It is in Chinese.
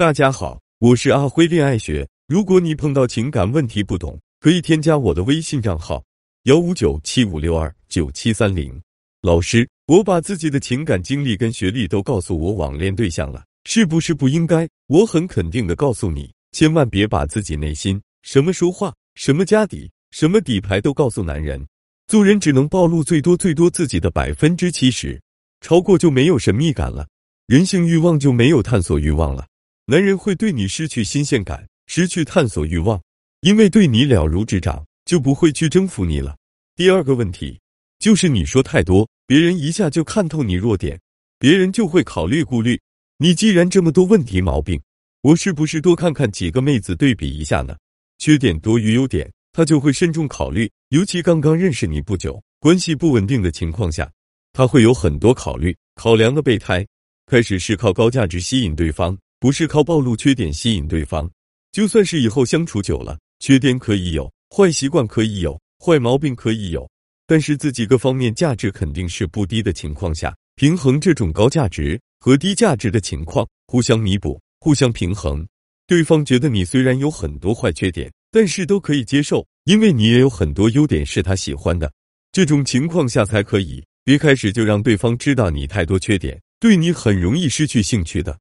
大家好，我是阿辉恋爱学。如果你碰到情感问题不懂，可以添加我的微信账号幺五九七五六二九七三零。老师，我把自己的情感经历跟学历都告诉我网恋对象了，是不是不应该？我很肯定的告诉你，千万别把自己内心什么说话、什么家底、什么底牌都告诉男人。做人只能暴露最多最多自己的百分之七十，超过就没有神秘感了，人性欲望就没有探索欲望了。男人会对你失去新鲜感，失去探索欲望，因为对你了如指掌，就不会去征服你了。第二个问题就是你说太多，别人一下就看透你弱点，别人就会考虑顾虑。你既然这么多问题毛病，我是不是多看看几个妹子对比一下呢？缺点多于优点，他就会慎重考虑。尤其刚刚认识你不久，关系不稳定的情况下，他会有很多考虑考量的备胎。开始是靠高价值吸引对方。不是靠暴露缺点吸引对方，就算是以后相处久了，缺点可以有，坏习惯可以有，坏毛病可以有，但是自己各方面价值肯定是不低的情况下，平衡这种高价值和低价值的情况，互相弥补，互相平衡。对方觉得你虽然有很多坏缺点，但是都可以接受，因为你也有很多优点是他喜欢的。这种情况下才可以，别开始就让对方知道你太多缺点，对你很容易失去兴趣的。